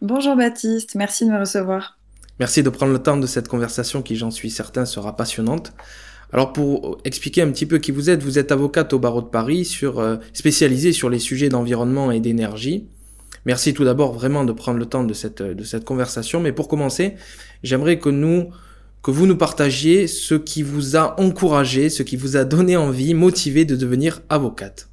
Bonjour Baptiste, merci de me recevoir. Merci de prendre le temps de cette conversation qui, j'en suis certain, sera passionnante. Alors pour expliquer un petit peu qui vous êtes, vous êtes avocate au barreau de Paris, sur, euh, spécialisée sur les sujets d'environnement et d'énergie. Merci tout d'abord vraiment de prendre le temps de cette, de cette conversation. Mais pour commencer, j'aimerais que nous, que vous nous partagiez ce qui vous a encouragé, ce qui vous a donné envie, motivé de devenir avocate.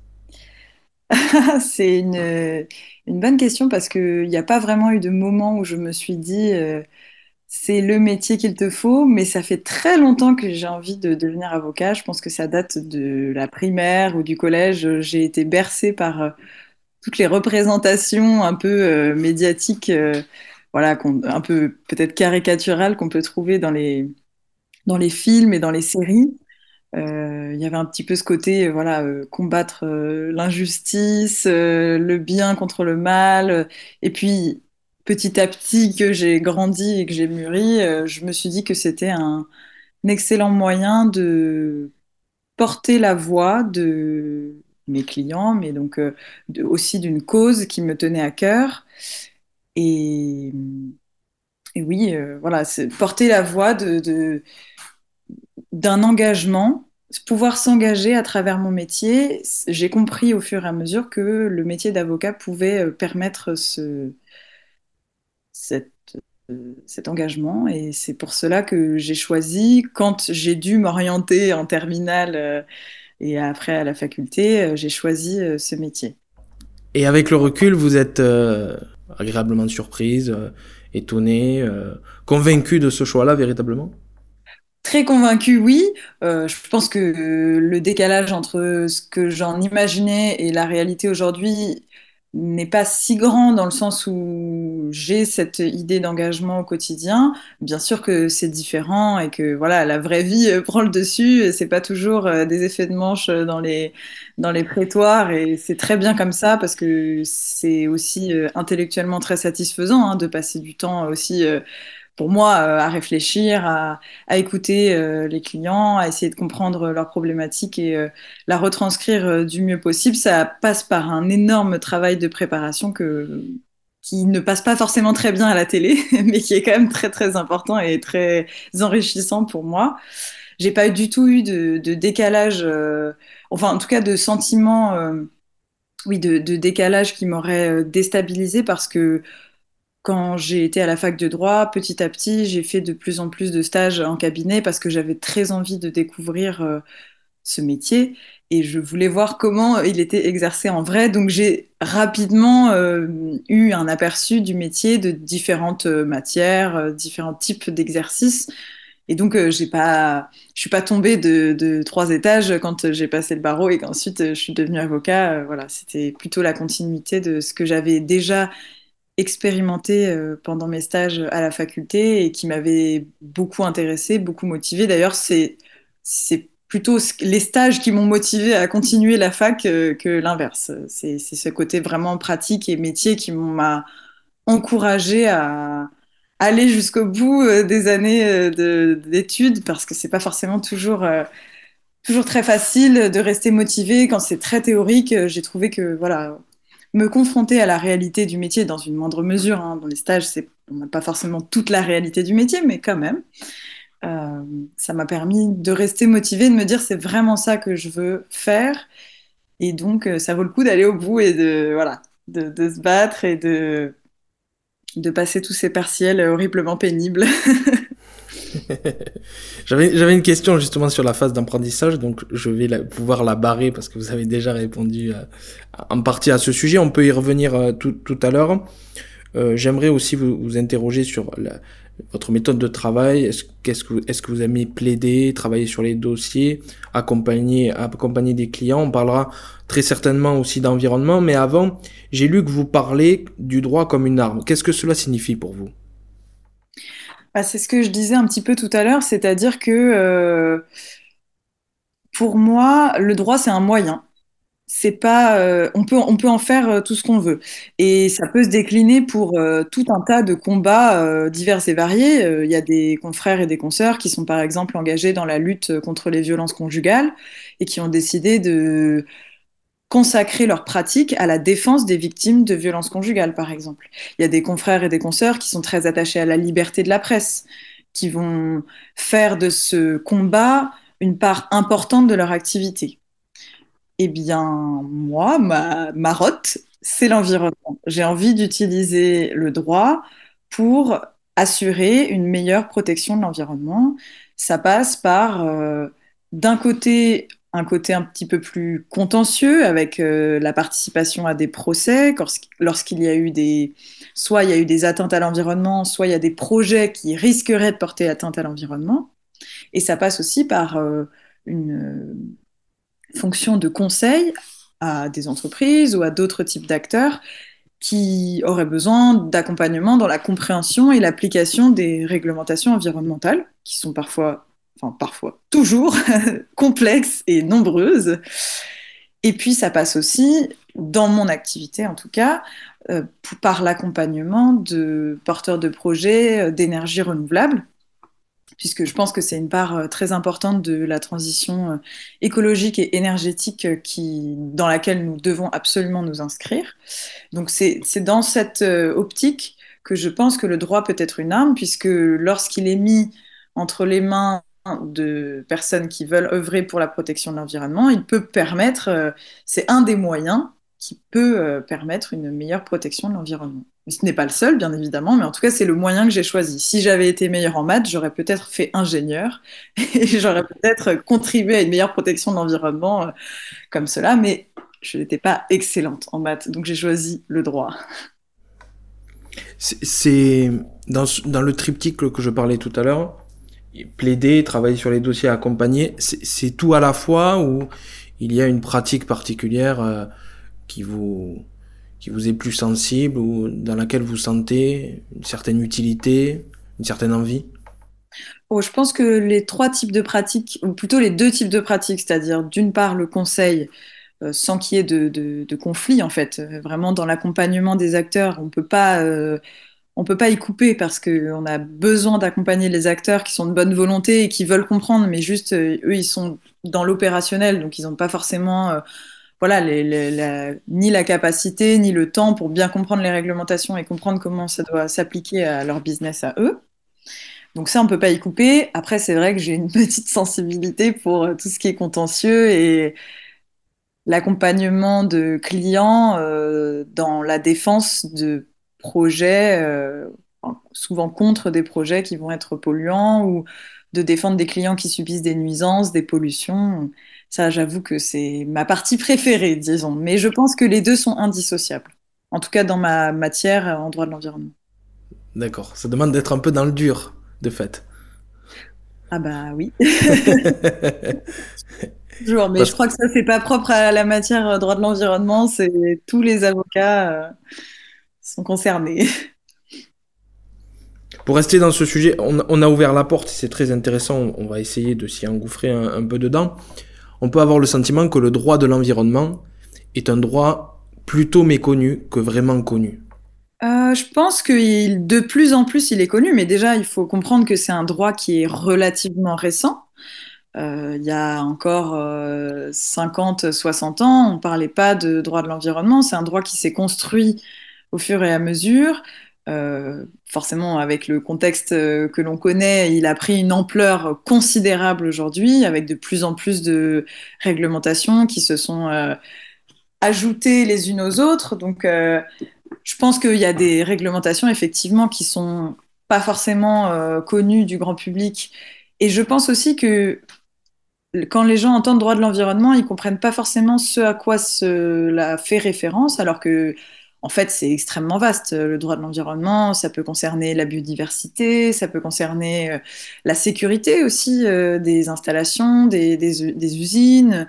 C'est une, une bonne question parce qu'il n'y a pas vraiment eu de moment où je me suis dit euh, c'est le métier qu'il te faut, mais ça fait très longtemps que j'ai envie de devenir avocat. Je pense que ça date de la primaire ou du collège. J'ai été bercée par euh, toutes les représentations un peu euh, médiatiques, voilà, un peu peut-être caricaturales qu'on peut trouver dans les, dans les films et dans les séries. Euh, il y avait un petit peu ce côté, euh, voilà, euh, combattre l'injustice, le bien contre le mal. Et puis, petit à petit que j'ai grandi et que j'ai mûri, je me suis dit que c'était un, excellent moyen de porter la voix de mes clients, mais donc aussi d'une cause qui me tenait à cœur. Et, oui, voilà, porter la voix de d'un engagement, pouvoir s'engager à travers mon métier. J'ai compris au fur et à mesure que le métier d'avocat pouvait euh, permettre ce, euh, cet engagement. Et c'est pour cela que j'ai choisi, quand j'ai dû m'orienter en terminale euh, et après à la faculté, j'ai choisi ce métier. Et avec le recul, vous êtes agréablement surprise, étonnée, convaincue de ce choix-là véritablement? Très convaincu, oui. Euh, je pense que le décalage entre ce que j'en imaginais et la réalité aujourd'hui n'est pas si grand dans le sens où j'ai cette idée d'engagement au quotidien. Bien sûr que c'est différent et que voilà, la vraie vie euh, prend le dessus. C'est pas toujours euh, des effets de manche dans les dans les prétoires et c'est très bien comme ça parce que c'est aussi intellectuellement très satisfaisant hein, de passer du temps aussi pour moi, euh, à réfléchir, à, écouter euh, les clients, à essayer de comprendre leurs problématiques et euh, la retranscrire du mieux possible. Ça passe par un énorme travail de préparation que, qui ne passe pas forcément très bien à la télé, mais qui est quand même très très important et très enrichissant pour moi. J'ai pas du tout eu de, décalage, enfin en tout cas de sentiment, oui, de, de, décalage qui m'aurait déstabilisé parce que quand j'ai été à la fac de droit, petit à petit, j'ai fait de plus en plus de stages en cabinet parce que j'avais très envie de découvrir euh, ce métier et je voulais voir comment il était exercé en vrai. Donc j'ai rapidement euh, eu un aperçu du métier de différentes euh, matières, différents types d'exercices. Et donc, j'ai pas, je suis pas tombée de, de trois étages quand j'ai passé le barreau et qu'ensuite je suis devenue avocat. voilà, c'était plutôt la continuité de ce que j'avais déjà expérimenté euh, pendant mes stages à la faculté et qui m'avait beaucoup intéressé, beaucoup motivé. D'ailleurs, c'est plutôt les stages qui m'ont motivé à continuer la fac euh, que l'inverse. C'est ce côté vraiment pratique et métier qui m'a encouragé à aller jusqu'au bout euh, des années d'études parce que c'est pas forcément toujours toujours très facile de rester motivé quand c'est très théorique. J'ai trouvé que voilà, me confronter à la réalité du métier dans une moindre mesure. Hein. Dans les stages, on n'a pas forcément toute la réalité du métier, mais quand même. Euh, ça m'a permis de rester motivée, de me dire c'est vraiment ça que je veux faire. Et donc, euh, ça vaut le coup d'aller au bout et de, voilà, de, de, se battre et de, de passer tous ces partiels horriblement pénibles. J'avais une question justement sur la phase d'apprentissage, donc je vais pouvoir la barrer parce que vous avez déjà répondu euh, en partie à ce sujet. On peut y revenir euh, tout, tout, à l'heure. Euh, J'aimerais aussi vous, interroger sur votre méthode de travail. Est-ce est que, est que vous aimez plaider, travailler sur les dossiers, accompagner, accompagner des clients? On parlera très certainement aussi d'environnement, mais avant, j'ai lu que vous parlez du droit comme une arme. Qu'est-ce que cela signifie pour vous? Bah, c'est ce que je disais un petit peu tout à l'heure, c'est-à-dire que euh, pour moi, le droit, c'est un moyen. C'est pas, euh, on peut, en faire euh, tout ce qu'on veut. Et ça peut se décliner pour tout un tas de combats divers et variés. Il y a des confrères et des consoeurs qui sont par exemple engagés dans la lutte contre les violences conjugales et qui ont décidé de consacrer leur pratique à la défense des victimes de violences conjugales, par exemple. Il y a des confrères et des consoeurs qui sont très attachés à la liberté de la presse, qui vont faire de ce combat une part importante de leur activité. Eh bien, moi, ma marotte, c'est l'environnement. J'ai envie d'utiliser le droit pour assurer une meilleure protection de l'environnement. Ça passe par, euh, d'un côté, un côté un petit peu plus contentieux avec euh, la participation à des procès lorsqu'il y a eu des, soit il y a eu des atteintes à l'environnement, soit il y a des projets qui risqueraient de porter atteinte à l'environnement. Et ça passe aussi par euh, une fonction de conseil à des entreprises ou à d'autres types d'acteurs qui auraient besoin d'accompagnement dans la compréhension et l'application des réglementations environnementales, qui sont parfois, parfois, toujours complexes et nombreuses. Et puis ça passe aussi, dans mon activité en tout cas, euh, par l'accompagnement de porteurs de projets euh, d'énergie renouvelable puisque je pense que c'est une part euh, très importante de la transition écologique et énergétique qui, dans laquelle nous devons absolument nous inscrire. Donc c'est dans cette optique que je pense que le droit peut être une arme, puisque lorsqu'il est mis entre les mains de personnes qui veulent œuvrer pour la protection de l'environnement, il peut permettre, c'est un des moyens qui peut permettre une meilleure protection de l'environnement. Ce n'est pas le seul, bien évidemment, mais en tout cas, c'est le moyen que j'ai choisi. Si j'avais été meilleur en maths, j'aurais peut-être fait ingénieur et j'aurais peut-être contribué à une meilleure protection de l'environnement euh, comme cela, mais je n'étais pas excellente en maths, donc j'ai choisi le droit. C'est dans, dans, le triptyque que je parlais tout à l'heure, plaider, travailler sur les dossiers, accompagner, c'est tout à la fois ou il y a une pratique particulière euh, qui vous qui vous est plus sensible ou dans laquelle vous sentez une certaine utilité, une certaine envie? Oh, Je pense que les trois types de pratiques, ou plutôt les deux types de pratiques, c'est-à-dire d'une part le conseil, euh, sans qu'il y ait de, de, conflit en fait, vraiment dans l'accompagnement des acteurs, on peut pas... Euh, on peut pas y couper parce qu'on a besoin d'accompagner les acteurs qui sont de bonne volonté et qui veulent comprendre, mais juste eux, ils sont dans l'opérationnel, donc ils n'ont pas forcément voilà, les, ni la capacité, ni le temps pour bien comprendre les réglementations et comprendre comment ça doit s'appliquer à leur business à eux. Donc ça, on peut pas y couper. Après, c'est vrai que j'ai une petite sensibilité pour euh, tout ce qui est contentieux et l'accompagnement de clients euh, dans la défense de projets, euh, souvent contre des projets qui vont être polluants ou de défendre des clients qui subissent des nuisances, des pollutions. Ça, j'avoue que c'est ma partie préférée, disons. Mais je pense que les deux sont indissociables. En tout cas, dans ma matière en droit de l'environnement. D'accord. Ça demande d'être un peu dans le dur, de fait. Ah bah oui. Toujours, mais je crois que ça, c'est pas propre à la matière droit de l'environnement. C'est tous les avocats euh, sont concernés. Pour rester dans ce sujet, on, a ouvert la porte, c'est très intéressant, on va essayer de s'y engouffrer un, peu dedans. On peut avoir le sentiment que le droit de l'environnement est un droit plutôt méconnu que vraiment connu. Euh, je pense que de plus en plus il est connu, mais déjà il faut comprendre que c'est un droit qui est relativement récent. Euh, il y a encore 50, euh, 60 ans, on ne parlait pas de droit de l'environnement. C'est un droit qui s'est construit au fur et à mesure. Euh, forcément, avec le contexte euh, que l'on connaît, il a pris une ampleur considérable aujourd'hui, avec de plus en plus de réglementations qui se sont euh, ajoutées les unes aux autres. Donc, je pense qu'il y a des réglementations, effectivement, qui sont pas forcément connues du grand public. Et je pense aussi que quand les gens entendent droit de l'environnement, ils comprennent pas forcément ce à quoi cela fait référence, alors que en fait, c'est extrêmement vaste. Le droit de l'environnement, ça peut concerner la biodiversité, ça peut concerner euh, la sécurité aussi euh, des installations, des, des, des, usines,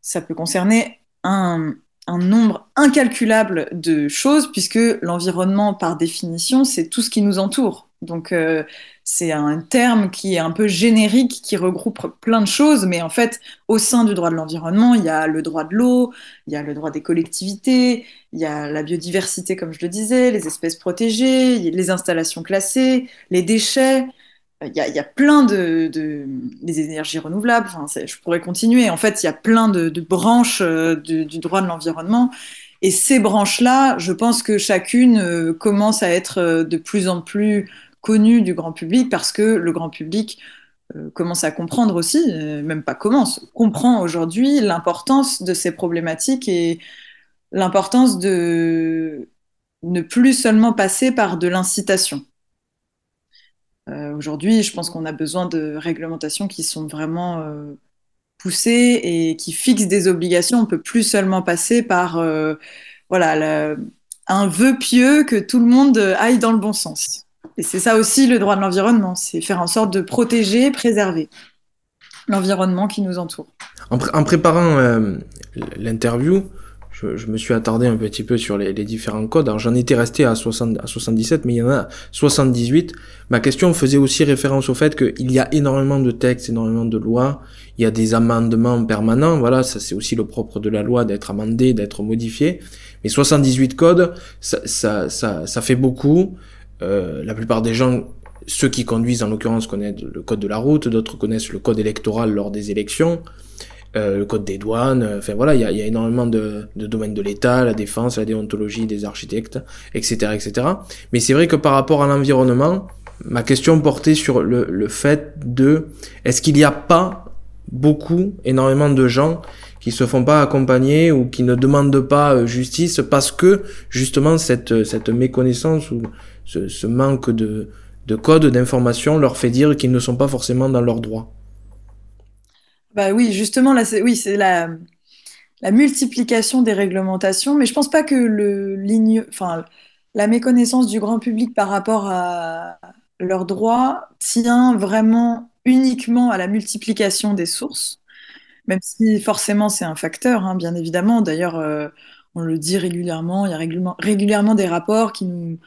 ça peut concerner un, un, nombre incalculable de choses, puisque l'environnement, par définition, c'est tout ce qui nous entoure. Donc, euh, c'est un terme qui est un peu générique, qui regroupe plein de choses, mais en fait, au sein du droit de l'environnement, il y a le droit de l'eau, il y a le droit des collectivités, il y a la biodiversité, comme je le disais, les espèces protégées, les installations classées, les déchets. Il y a, il y a plein de, de, énergies renouvelables. Enfin, je pourrais continuer. En fait, il y a plein de, branches euh, du, droit de l'environnement. Et ces branches-là, je pense que chacune euh, commence à être euh, de plus en plus connu du grand public parce que le grand public euh, commence à comprendre aussi, euh, même pas commence, comprend aujourd'hui l'importance de ces problématiques et l'importance de ne plus seulement passer par de l'incitation. Euh, aujourd'hui, je pense qu'on a besoin de réglementations qui sont vraiment poussées et qui fixent des obligations. On peut plus seulement passer par voilà, un vœu pieux que tout le monde aille dans le bon sens. Et c'est ça aussi le droit de l'environnement, c'est faire en sorte de protéger, préserver l'environnement qui nous entoure. En, pr en préparant euh, l'interview, je, me suis attardé un petit peu sur les, différents codes. Alors j'en étais resté à, 60, à 77, mais il y en a 78. Ma question faisait aussi référence au fait qu'il y a énormément de textes, énormément de lois, il y a des amendements permanents. Voilà, ça c'est aussi le propre de la loi d'être amendé, d'être modifié. Mais 78 codes, ça, ça, ça fait beaucoup. Euh, la plupart des gens, ceux qui conduisent en l'occurrence, connaissent le code de la route, d'autres connaissent le code électoral lors des élections, euh, le code des douanes, enfin voilà, il y a, y a, énormément de, de domaines de l'État, la défense, la déontologie des architectes, etc. etc. Mais c'est vrai que par rapport à l'environnement, ma question portait sur le, le fait de, est-ce qu'il n'y a pas beaucoup, énormément de gens qui se font pas accompagner ou qui ne demandent pas justice parce que justement cette, cette méconnaissance ou ce, manque de, de code, d'information leur fait dire qu'ils ne sont pas forcément dans leurs droits. Bah oui, justement, là, c'est, oui, c'est la, la multiplication des réglementations, mais je pense pas que le enfin, la méconnaissance du grand public par rapport à leurs droits tient vraiment uniquement à la multiplication des sources, même si forcément c'est un facteur, hein, bien évidemment. D'ailleurs, euh, on le dit régulièrement, il y a régulièrement des rapports qui nous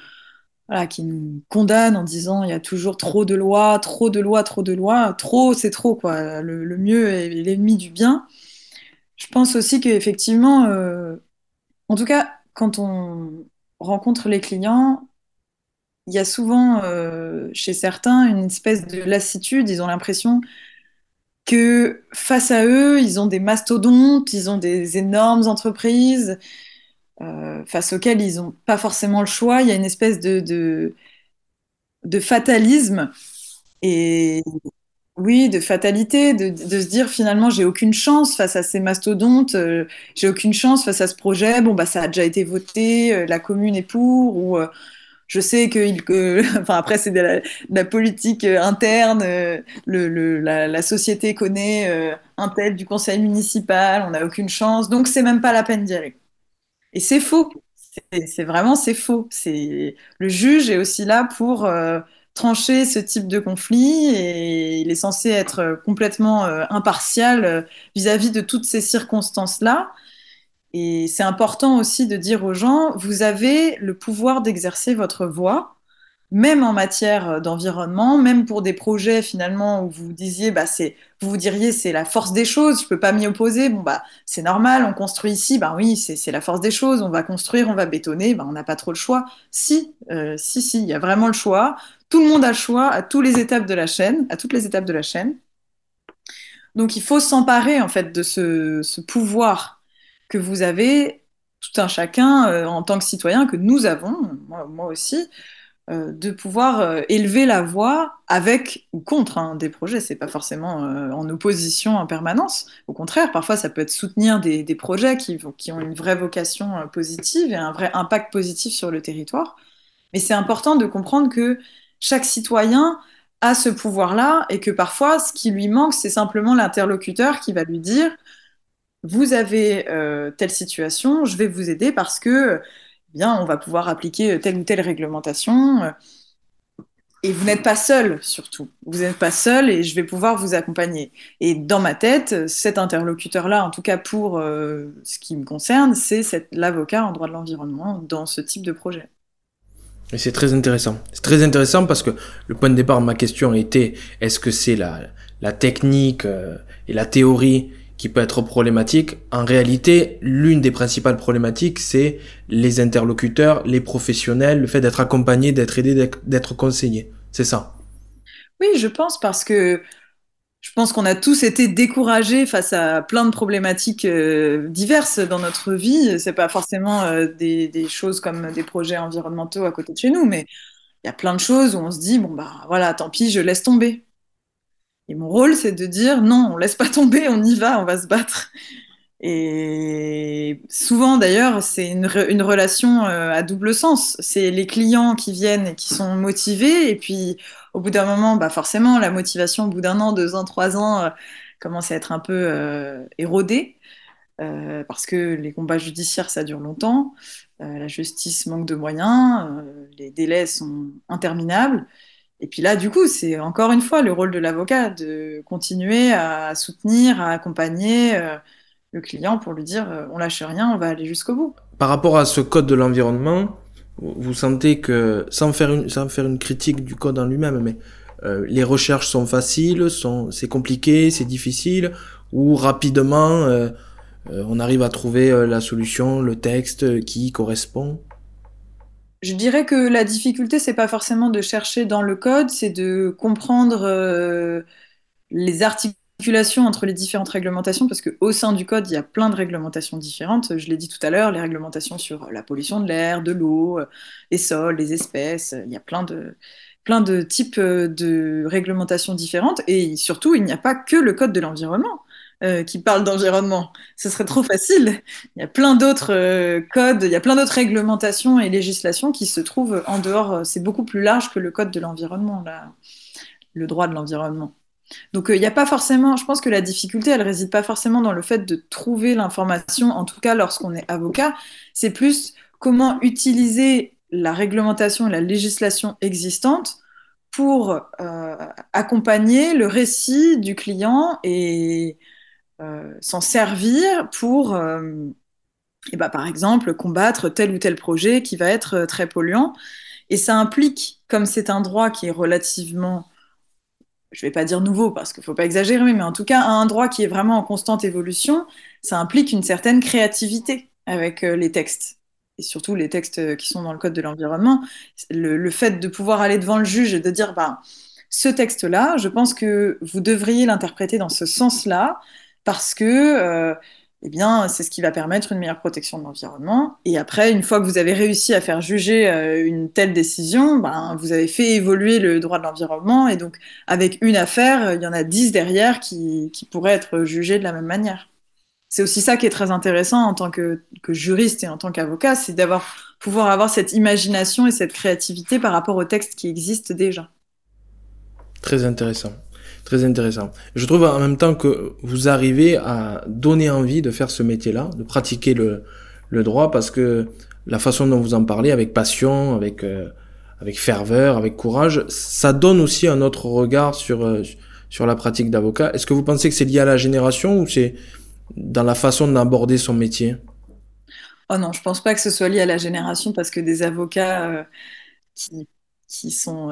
qui nous condamne en disant il y a toujours trop de lois, trop de lois, trop de lois. Trop, c'est trop, quoi. Le, le mieux est l'ennemi du bien. Je pense aussi qu'effectivement, euh, en tout cas, quand on rencontre les clients, il y a souvent euh, chez certains une espèce de lassitude. Ils ont l'impression que face à eux, ils ont des mastodontes, ils ont des énormes entreprises euh, face auxquels ils n'ont pas forcément le choix. Il y a une espèce de, de, fatalisme et oui, de fatalité, de, de, se dire finalement j'ai aucune chance face à ces mastodontes, euh, j'ai aucune chance face à ce projet. Bon bah ça a déjà été voté, euh, la commune est pour ou je sais que, il, que enfin après c'est de la, politique interne, le, le, la, société connaît un tel du conseil municipal, on n'a aucune chance, donc c'est même pas la peine d'y aller. Et c'est faux. C'est vraiment c'est faux. C'est le juge est aussi là pour euh, trancher ce type de conflit et il est censé être complètement euh, impartial vis-à-vis -vis de toutes ces circonstances-là. Et c'est important aussi de dire aux gens, vous avez le pouvoir d'exercer votre voix même en matière d'environnement, même pour des projets finalement où vous disiez, bah vous vous diriez c'est la force des choses, je peux pas m'y opposer, bon bah c'est normal, on construit ici, bah oui c'est la force des choses, on va construire, on va bétonner, bah on n'a pas trop le choix. Si, euh, si, si, il y a vraiment le choix. Tout le monde a le choix à toutes les étapes de la chaîne, à toutes les étapes de la chaîne. Donc il faut s'emparer en fait de ce, pouvoir que vous avez, tout un chacun euh, en tant que citoyen que nous avons, moi, aussi euh, de pouvoir euh, élever la voix avec ou contre hein, des projets. C'est pas forcément euh, en opposition en permanence. Au contraire, parfois ça peut être soutenir des, projets qui, ont une vraie vocation euh, positive et un vrai impact positif sur le territoire. Mais c'est important de comprendre que chaque citoyen a ce pouvoir-là et que parfois ce qui lui manque, c'est simplement l'interlocuteur qui va lui dire vous avez euh, telle situation, je vais vous aider parce que bien, on va pouvoir appliquer telle ou telle réglementation. Et vous n'êtes pas seul, surtout. Vous n'êtes pas seul et je vais pouvoir vous accompagner. Et dans ma tête, cet interlocuteur-là, en tout cas pour euh, ce qui me concerne, c'est l'avocat en droit de l'environnement dans ce type de projet. c'est très intéressant. C'est très intéressant parce que le point de départ de ma question était est-ce que c'est la, la technique euh, et la théorie qui peut être problématique En réalité, l'une des principales problématiques, c'est les interlocuteurs, les professionnels, le fait d'être accompagné, d'être aidé, d'être conseillé. C'est ça. Oui, je pense parce que je pense qu'on a tous été découragés face à plein de problématiques euh, diverses dans notre vie. C'est pas forcément euh, des, des, choses comme des projets environnementaux à côté de chez nous, mais il y a plein de choses où on se dit bon bah voilà, tant pis, je laisse tomber. Et mon rôle, c'est de dire non, on laisse pas tomber, on y va, on va se battre. Et souvent, d'ailleurs, c'est une, relation euh, à double sens. C'est les clients qui viennent et qui sont motivés, et puis au bout d'un moment, bah forcément, la motivation, au bout d'un an, deux ans, trois ans, euh, commence à être un peu euh, érodée, parce que les combats judiciaires, ça dure longtemps, la justice manque de moyens, les délais sont interminables. Et puis là, du coup, c'est encore une fois le rôle de l'avocat de continuer à soutenir, à accompagner le client pour lui dire on lâche rien, on va aller jusqu'au bout. Par rapport à ce code de l'environnement, vous sentez que, sans faire une, sans faire une critique du code en lui-même, mais euh, les recherches sont faciles, sont, c'est compliqué, c'est difficile, ou rapidement euh, euh, on arrive à trouver la solution, le texte qui correspond? Je dirais que la difficulté, c'est pas forcément de chercher dans le code, c'est de comprendre les articles entre les différentes réglementations, parce qu'au sein du code, il y a plein de réglementations différentes. Je l'ai dit tout à l'heure, les réglementations sur la pollution de l'air, de l'eau, les sols, les espèces, il y a plein de, plein de types de réglementations différentes. Et surtout, il n'y a pas que le code de l'environnement. Euh, qui parle d'environnement. Ce serait trop facile. Il y a plein d'autres euh, codes, il y a plein d'autres réglementations et législations qui se trouvent en dehors. C'est beaucoup plus large que le code de l'environnement, le droit de l'environnement. Donc il euh, n'y a pas forcément, je pense que la difficulté, elle réside pas forcément dans le fait de trouver l'information, en tout cas lorsqu'on est avocat, c'est plus comment utiliser la réglementation et la législation existante pour euh, accompagner le récit du client et euh, s'en servir pour, et bah, par exemple, combattre tel ou tel projet qui va être très polluant. Et ça implique, comme c'est un droit qui est relativement je vais pas dire nouveau parce qu'il faut pas exagérer, mais en tout cas, un droit qui est vraiment en constante évolution, ça implique une certaine créativité avec euh, les textes. Et surtout les textes euh, qui sont dans le code de l'environnement. Le, fait de pouvoir aller devant le juge et de dire, bah, ce texte-là, je pense que vous devriez l'interpréter dans ce sens-là parce que euh, eh bien, c'est ce qui va permettre une meilleure protection de l'environnement. Et après, une fois que vous avez réussi à faire juger euh, une telle décision, ben, vous avez fait évoluer le droit de l'environnement. Et donc, avec une affaire, il y en a dix derrière qui, pourraient être jugées de la même manière. C'est aussi ça qui est très intéressant en tant que, que juriste et en tant qu'avocat, c'est d'avoir pouvoir avoir cette imagination et cette créativité par rapport aux textes qui existent déjà. Très intéressant. Très intéressant. Je trouve en même temps que vous arrivez à donner envie de faire ce métier-là, de pratiquer le, droit, parce que la façon dont vous en parlez, avec passion, avec, euh, ferveur, avec courage, ça donne aussi un autre regard sur, euh, sur la pratique d'avocat. Est-ce que vous pensez que c'est lié à la génération ou c'est dans la façon d'aborder son métier? Oh non, je pense pas que ce soit lié à la génération parce que des avocats euh, qui sont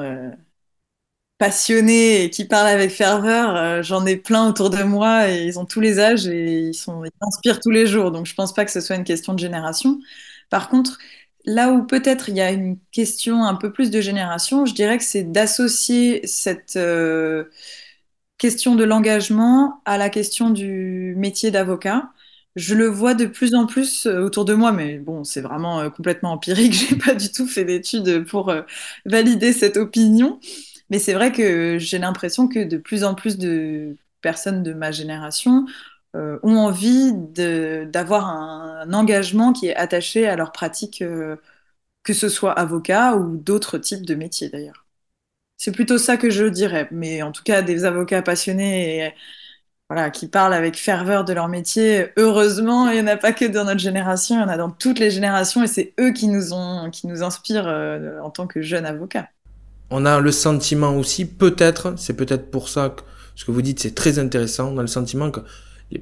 passionnés et qui parlent avec ferveur, euh, j'en ai plein autour de moi et ils ont tous les âges et ils, sont, inspirent tous les jours. Donc je pense pas que ce soit une question de génération. Par contre, là où peut-être il y a une question un peu plus de génération, je dirais que c'est d'associer cette euh, question de l'engagement à la question du métier d'avocat. Je le vois de plus en plus euh, autour de moi, mais bon, c'est vraiment complètement empirique. J'ai pas du tout fait d'études pour valider cette opinion. Mais c'est vrai que j'ai l'impression que de plus en plus de personnes de ma génération euh, ont envie d'avoir un, engagement qui est attaché à leur pratique, euh, que ce soit avocat ou d'autres types de métiers d'ailleurs. C'est plutôt ça que je dirais. Mais en tout cas, des avocats passionnés voilà, qui parlent avec ferveur de leur métier. Heureusement, il n'y en a pas que dans notre génération, il y en a dans toutes les générations et c'est eux qui nous, ont, qui nous inspirent euh, en tant que jeunes avocats on a le sentiment aussi, peut-être, c'est peut-être pour ça que ce que vous dites c'est très intéressant, on a le sentiment que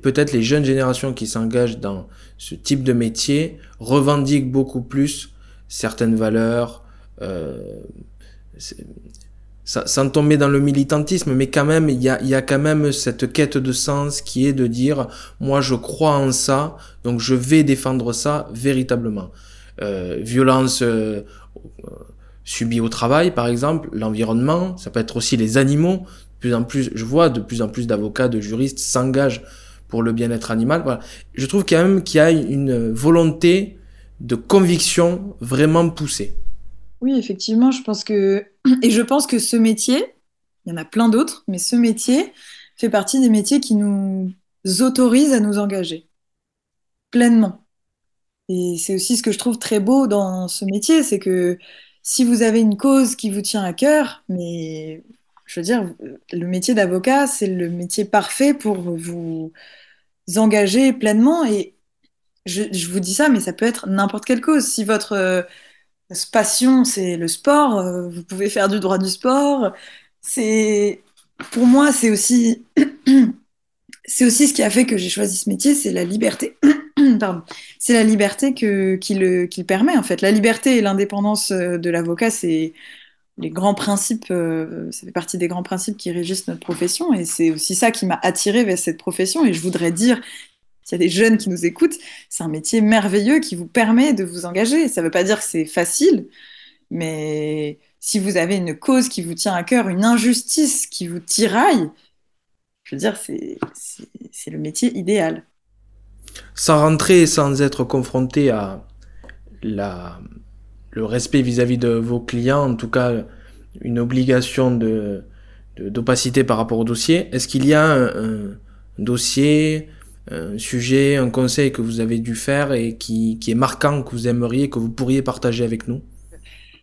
peut-être les jeunes générations qui s'engagent dans ce type de métier revendiquent beaucoup plus certaines valeurs, sans tomber dans le militantisme, mais quand même, il y a, y a quand même cette quête de sens qui est de dire, moi je crois en ça, donc je vais défendre ça véritablement. Euh, violence euh, subie au travail, par exemple, l'environnement, ça peut être aussi les animaux. De plus en plus, je vois de plus en plus d'avocats, de juristes s'engagent pour le bien-être animal. Je trouve quand même qu'il y a une volonté de conviction vraiment poussée. Oui, effectivement, je pense que et je pense que ce métier, il y en a plein d'autres, mais ce métier fait partie des métiers qui nous autorisent à nous engager pleinement. Et c'est aussi ce que je trouve très beau dans ce métier, c'est que si vous avez une cause qui vous tient à cœur, mais je veux dire, le métier d'avocat, c'est le métier parfait pour vous engager pleinement. Et je, vous dis ça, mais ça peut être n'importe quelle cause. Si votre passion, c'est le sport. Euh, vous pouvez faire du droit du sport. C'est, pour moi, c'est aussi, c'est aussi ce qui a fait que j'ai choisi ce métier, c'est la liberté. Pardon. C'est la liberté qui, le, qui permet, en fait. La liberté et l'indépendance euh, de l'avocat, c'est les grands principes, euh, ça fait partie des grands principes qui régissent notre profession. Et c'est aussi ça qui m'a attiré vers cette profession. Et je voudrais dire s'il y a des jeunes qui nous écoutent, c'est un métier merveilleux qui vous permet de vous engager. Ça ne veut pas dire que c'est facile, mais si vous avez une cause qui vous tient à cœur, une injustice qui vous tiraille, je veux dire, c'est le métier idéal. Sans rentrer, sans être confronté à la, le respect vis-à-vis de vos clients, en tout cas une obligation de d'opacité par rapport au dossier, est-ce qu'il y a un dossier, un sujet, un conseil que vous avez dû faire et qui, qui, est marquant, que vous aimeriez, que vous pourriez partager avec nous?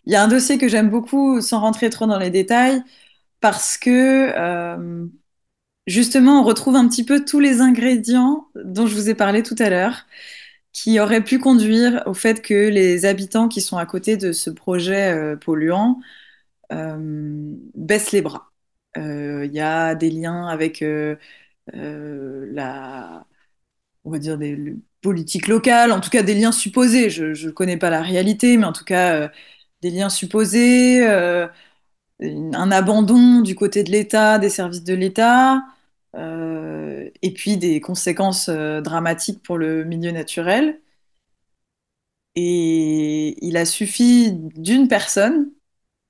Il y a un dossier que j'aime beaucoup, sans rentrer trop dans les détails, parce que euh, justement, on retrouve un petit peu tous les ingrédients dont je vous ai parlé tout à l'heure, qui auraient pu conduire au fait que les habitants qui sont à côté de ce projet euh, polluant euh, baissent les bras. Il y a des liens avec la on va politiques locales, en tout cas des liens supposés. Je ne connais pas la réalité, mais en tout cas euh, des liens supposés, euh, un abandon du côté de l'État, des services de l'État, euh, et puis des conséquences dramatiques pour le milieu naturel. Et il a suffi d'une personne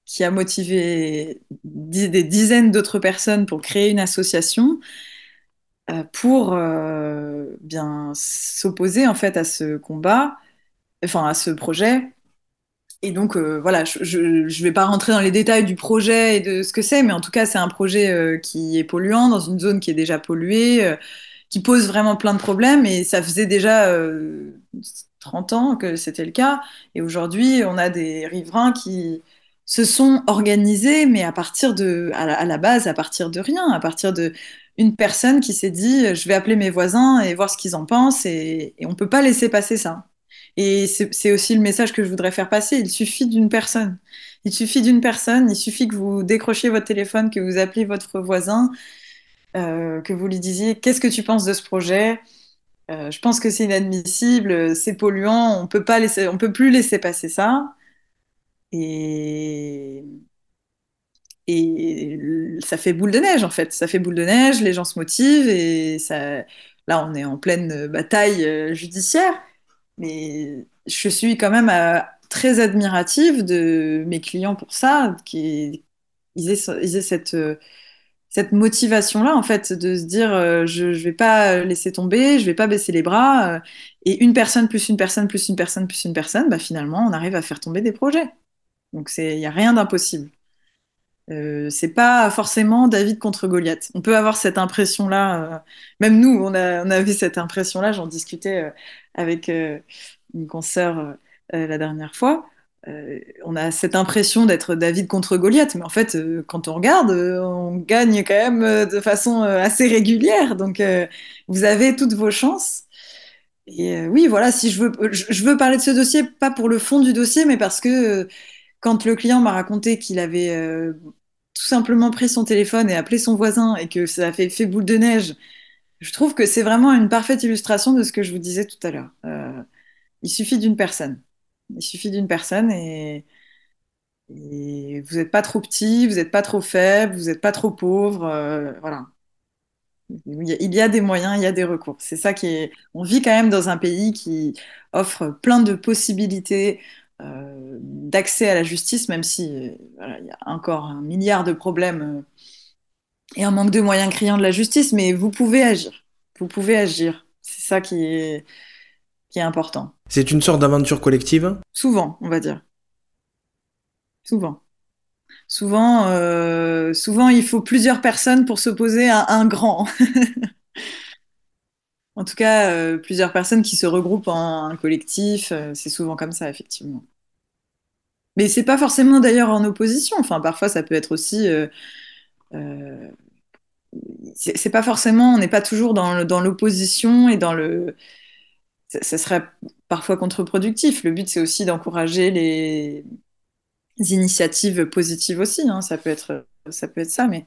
qui a motivé des dizaines d'autres personnes pour créer une association euh, pour euh, bien s'opposer en fait à ce combat, enfin à ce projet. Et donc euh, voilà, je ne vais pas rentrer dans les détails du projet et de ce que c'est, mais en tout cas c'est un projet qui est polluant dans une zone qui est déjà polluée, qui pose vraiment plein de problèmes et ça faisait déjà 30 ans que c'était le cas. Et aujourd'hui on a des riverains qui se sont organisés, mais à partir de, à la base, à partir de rien, à partir de une personne qui s'est dit je vais appeler mes voisins et voir ce qu'ils en pensent et, on ne peut pas laisser passer ça. Et c'est aussi le message que je voudrais faire passer. Il suffit d'une personne. Il suffit d'une personne. Il suffit que vous décrochiez votre téléphone, que vous appeliez votre voisin, euh, que vous lui disiez qu'est-ce que tu penses de ce projet? Euh, Je pense que c'est inadmissible, c'est polluant. On peut pas laisser, on peut plus laisser passer ça. Et ça fait boule de neige en fait. Ça fait boule de neige, les gens se motivent et là on est en pleine bataille euh, judiciaire. Mais je suis quand même euh, très admirative de mes clients pour ça, qu'ils aient, cette, euh, cette motivation-là en fait de se dire je ne vais pas laisser tomber, je vais pas baisser les bras. et une personne plus une personne plus une personne plus une personne, bah, finalement on arrive à faire tomber des projets. Donc il n'y a rien d'impossible. Euh, c'est pas forcément David contre Goliath. On peut avoir cette impression-là. Euh, même nous, on, a, on cette impression-là. J'en discutais euh, avec une consoeur la dernière fois. on a cette impression d'être David contre Goliath, mais en fait, quand on regarde, on gagne quand même de façon assez régulière. Donc, vous avez toutes vos chances. Et oui, voilà, si je veux, je veux parler de ce dossier, pas pour le fond du dossier, mais parce que quand le client m'a raconté qu'il avait euh, tout simplement pris son téléphone et appelé son voisin et que ça a fait boule de neige, je trouve que c'est vraiment une parfaite illustration de ce que je vous disais tout à l'heure. Euh, il suffit d'une personne. Il suffit d'une personne et, vous n'êtes pas trop petit, vous n'êtes pas trop faible, vous n'êtes pas trop pauvre. euh, voilà. Il y a des moyens, il y a des recours. C'est ça qui est. On vit quand même dans un pays qui offre plein de possibilités euh, d'accès à la justice, même si euh, voilà, il y a encore un milliard de problèmes euh, et un manque de moyens criant de la justice, mais vous pouvez agir. Vous pouvez agir. C'est ça qui est, qui est important. C'est une sorte d'aventure collective? Souvent, on va dire. Souvent. Souvent, souvent, il faut plusieurs personnes pour s'opposer à un grand. En tout cas, euh, plusieurs personnes qui se regroupent en un collectif, euh, c'est souvent comme ça, effectivement. Mais c'est pas forcément d'ailleurs en opposition. Enfin, parfois, ça peut être aussi. euh, euh, c'est pas forcément. On n'est pas toujours dans l'opposition et dans le. Ça, ça serait parfois contre-productif. Le but, c'est aussi d'encourager les initiatives positives aussi. hein. Ça peut être, ça peut être ça, mais.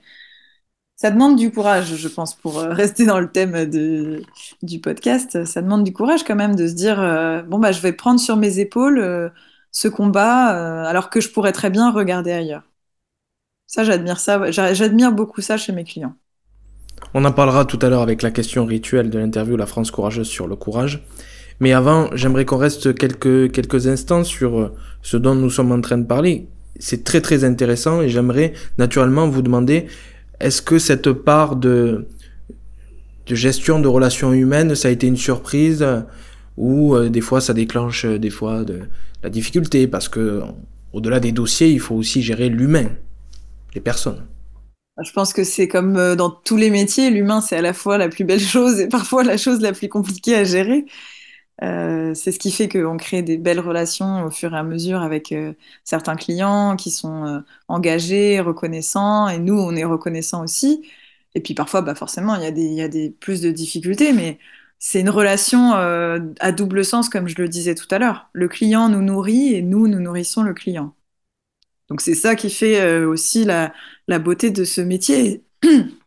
Ça demande du courage, je pense, pour euh, rester dans le thème de- du podcast. Ça demande du courage quand même de se dire, euh, bon, bah, je vais prendre sur mes épaules euh, ce combat, alors que je pourrais très bien regarder ailleurs. Ça, j'admire ça. J'admire beaucoup ça chez mes clients. On en parlera tout à l'heure avec la question rituelle de l'interview La France courageuse sur le courage. Mais avant, j'aimerais qu'on reste quelques, quelques instants sur ce dont nous sommes en train de parler. C'est très très intéressant et j'aimerais naturellement vous demander est-ce que cette part de, de gestion de relations humaines, ça a été une surprise euh, ou euh, des fois ça déclenche euh, des fois de la difficulté? Parce que au-delà des dossiers, il faut aussi gérer l'humain, les personnes. Je pense que c'est comme dans tous les métiers, l'humain, c'est à la fois la plus belle chose et parfois la chose la plus compliquée à gérer. Euh, c'est ce qui fait qu'on crée des belles relations au fur et à mesure avec euh, certains clients qui sont euh, engagés, reconnaissants, et nous, on est reconnaissants aussi. Et puis parfois, bah forcément, il y a des, y a des plus de difficultés, mais c'est une relation à double sens, comme je le disais tout à l'heure. Le client nous nourrit et nous, nous nourrissons le client. Donc c'est ça qui fait aussi la beauté de ce métier.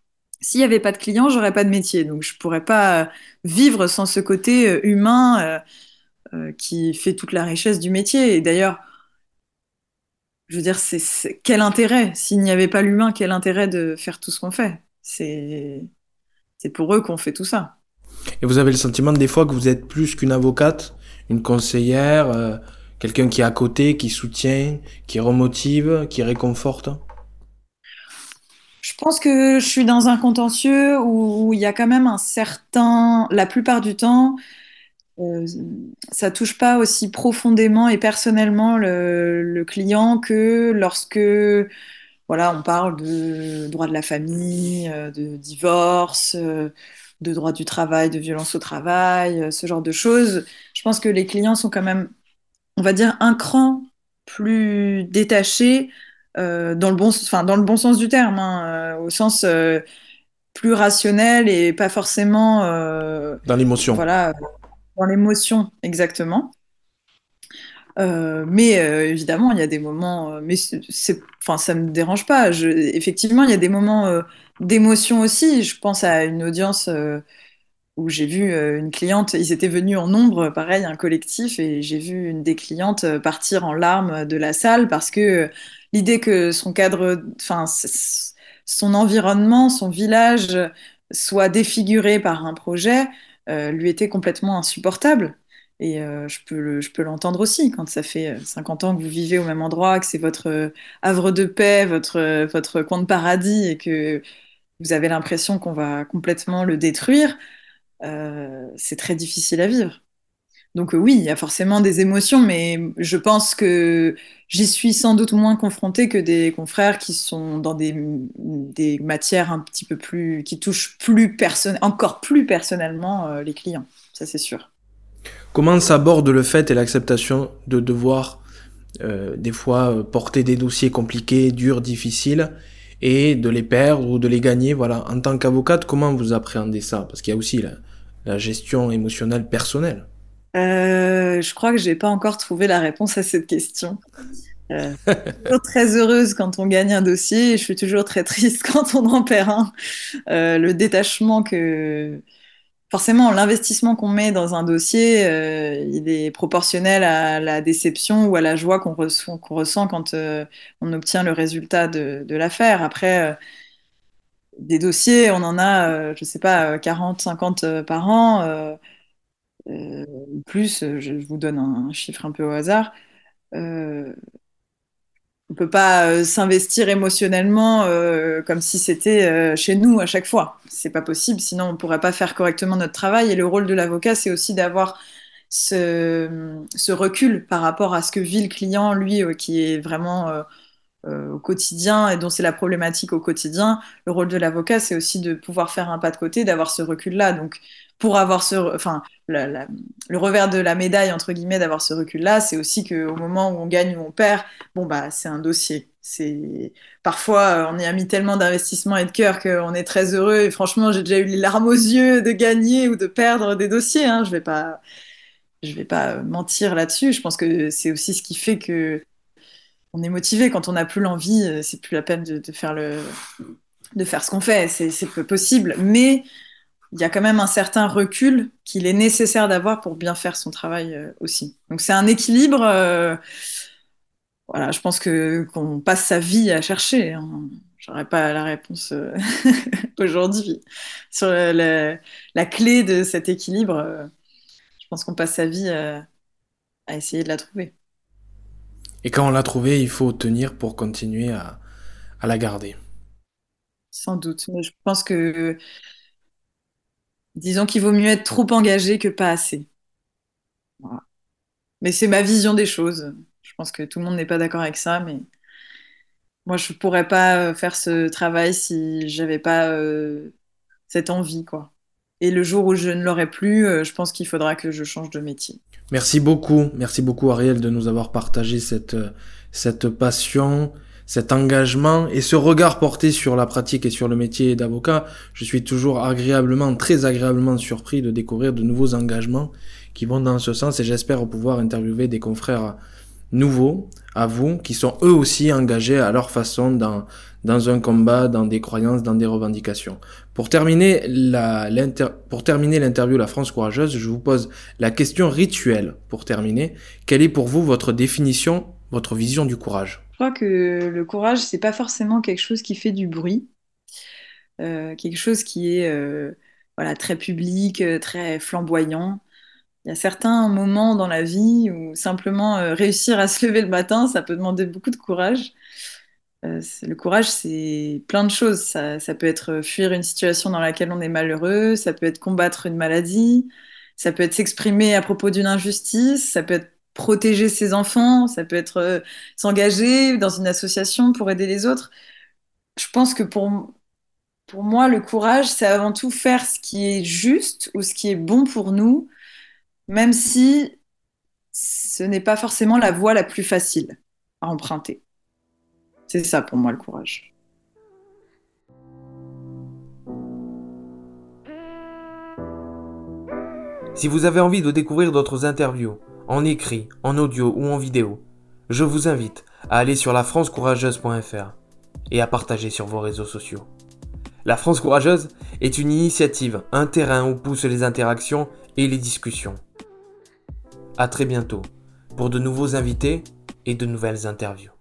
S'il n'y avait pas de clients, j'aurais pas de métier. Donc je pourrais pas euh, vivre sans ce côté euh, humain euh, qui fait toute la richesse du métier. Et d'ailleurs, je veux dire, quel intérêt? S'il n'y avait pas l'humain, quel intérêt de faire tout ce qu'on fait? C'est, c'est pour eux qu'on fait tout ça. Et vous avez le sentiment des fois que vous êtes plus qu'une avocate, une conseillère, quelqu'un qui est à côté, qui soutient, qui remotive, qui réconforte? Je pense que je suis dans un contentieux où, il y a quand même un certain, la plupart du temps, euh, ça touche pas aussi profondément et personnellement le, le client que lorsque voilà, on parle de droit de la famille, euh, de divorce, euh, de droit du travail, de violence au travail, euh, ce genre de choses. Je pense que les clients sont quand même, on va dire, un cran plus détachés euh, dans le bon, enfin, dans le bon sens du terme, hein, euh, au sens euh, plus rationnel et pas forcément, Dans l'émotion. voilà, dans l'émotion exactement. Euh, mais euh, évidemment, il y a des moments, euh, mais c'est, enfin, ça me dérange pas. Je, effectivement, il y a des moments d'émotion aussi. Je pense à une audience où j'ai vu une cliente, ils étaient venus en nombre, pareil, un collectif, et j'ai vu une des clientes partir en larmes de la salle parce que l'idée que son cadre, enfin, son environnement, son village soit défiguré par un projet euh, lui était complètement insupportable. Et euh, je peux l'entendre aussi quand ça fait euh, 50 ans que vous vivez au même endroit, que c'est votre euh, havre de paix, votre, euh, votre coin de paradis et que vous avez l'impression qu'on va complètement le détruire euh, c'est très difficile à vivre. Donc euh, oui, il y a forcément des émotions, mais je pense que j'y suis sans doute moins confrontée que des confrères qui sont dans des, matières un petit peu plus, qui touchent plus encore plus personnellement euh, les clients. Ça, c'est sûr. Comment s'aborde le fait et l'acceptation de devoir euh, des fois porter des dossiers compliqués, durs, difficiles, et de les perdre ou de les gagner? Voilà, en tant qu'avocate, comment vous appréhendez ça? Parce qu'il y a aussi la gestion émotionnelle personnelle. Euh, je crois que j'ai pas encore trouvé la réponse à cette question. Euh, je suis toujours très heureuse quand on gagne un dossier et je suis toujours très triste quand on en perd un. Euh, le détachement que forcément, l'investissement qu'on met dans un dossier, euh, il est proportionnel à la déception ou à la joie qu'on ressent, qu'on ressent quand on obtient le résultat de, de l'affaire. Après, des dossiers, on en a, je sais pas, 40, 50 par an, plus, je, je, vous donne un, chiffre un peu au hasard on peut pas euh, s'investir émotionnellement euh, comme si c'était euh, chez nous à chaque fois. C'est pas possible, sinon on pourrait pas faire correctement notre travail. Et le rôle de l'avocat, c'est aussi d'avoir ce, ce, recul par rapport à ce que vit le client, lui, qui est vraiment au quotidien et dont c'est la problématique au quotidien. Le rôle de l'avocat, c'est aussi de pouvoir faire un pas de côté, d'avoir ce recul-là. Donc, pour avoir ce, enfin, le revers de la médaille entre guillemets d'avoir ce recul-là, c'est aussi qu'au moment où on gagne ou on perd, bon bah c'est un dossier. C'est parfois on y a mis tellement d'investissement et de cœur qu'on est très heureux. Et franchement, j'ai déjà eu les larmes aux yeux de gagner ou de perdre des dossiers. Hein. Je vais pas, je vais pas mentir là-dessus. Je pense que c'est aussi ce qui fait que on est motivé quand on n'a plus l'envie. C'est plus la peine de, faire le, de faire ce qu'on fait. C'est possible, mais il y a quand même un certain recul qu'il est nécessaire d'avoir pour bien faire son travail euh, aussi. Donc c'est un équilibre. Euh, voilà, je pense que qu'on passe sa vie à chercher. Hein. J'aurais pas la réponse euh, aujourd'hui sur la, la, clé de cet équilibre. Je pense qu'on passe sa vie à, à, essayer de la trouver. Et quand on l'a trouvée, il faut tenir pour continuer à, à la garder. Sans doute. Mais je pense que Disons qu'il vaut mieux être trop engagé que pas assez. Mais c'est ma vision des choses. Je pense que tout le monde n'est pas d'accord avec ça, mais moi, je pourrais pas euh, faire ce travail si j'avais pas euh, cette envie, quoi. Et le jour où je ne l'aurai plus, euh, je pense qu'il faudra que je change de métier. Merci beaucoup, merci beaucoup Ariel de nous avoir partagé cette passion, cet engagement et ce regard porté sur la pratique et sur le métier d'avocat, je suis toujours agréablement, très agréablement surpris de découvrir de nouveaux engagements qui vont dans ce sens et j'espère pouvoir interviewer des confrères nouveaux à vous qui sont eux aussi engagés à leur façon dans, dans un combat, dans des croyances, dans des revendications. Pour terminer pour terminer l'interview La France courageuse, je vous pose la question rituelle pour terminer. Quelle est pour vous votre définition, votre vision du courage? Je crois que le courage, c'est pas forcément quelque chose qui fait du bruit, euh, quelque chose qui est euh, voilà, très public, euh, très flamboyant. Il y a certains moments dans la vie où simplement réussir à se lever le matin, ça peut demander beaucoup de courage. Le courage, c'est plein de choses. Ça, ça, peut être fuir une situation dans laquelle on est malheureux, ça peut être combattre une maladie, ça peut être s'exprimer à propos d'une injustice, ça peut être protéger ses enfants, ça peut être euh, s'engager dans une association pour aider les autres. Je pense que pour, pour moi, le courage, c'est avant tout faire ce qui est juste ou ce qui est bon pour nous, même si ce n'est pas forcément la voie la plus facile à emprunter. C'est ça pour moi le courage. Si vous avez envie de découvrir d'autres interviews, en écrit, en audio ou en vidéo, je vous invite à aller sur lafrancecourageuse.fr et à partager sur vos réseaux sociaux. La France Courageuse est une initiative, un terrain où poussent les interactions et les discussions. À très bientôt pour de nouveaux invités et de nouvelles interviews.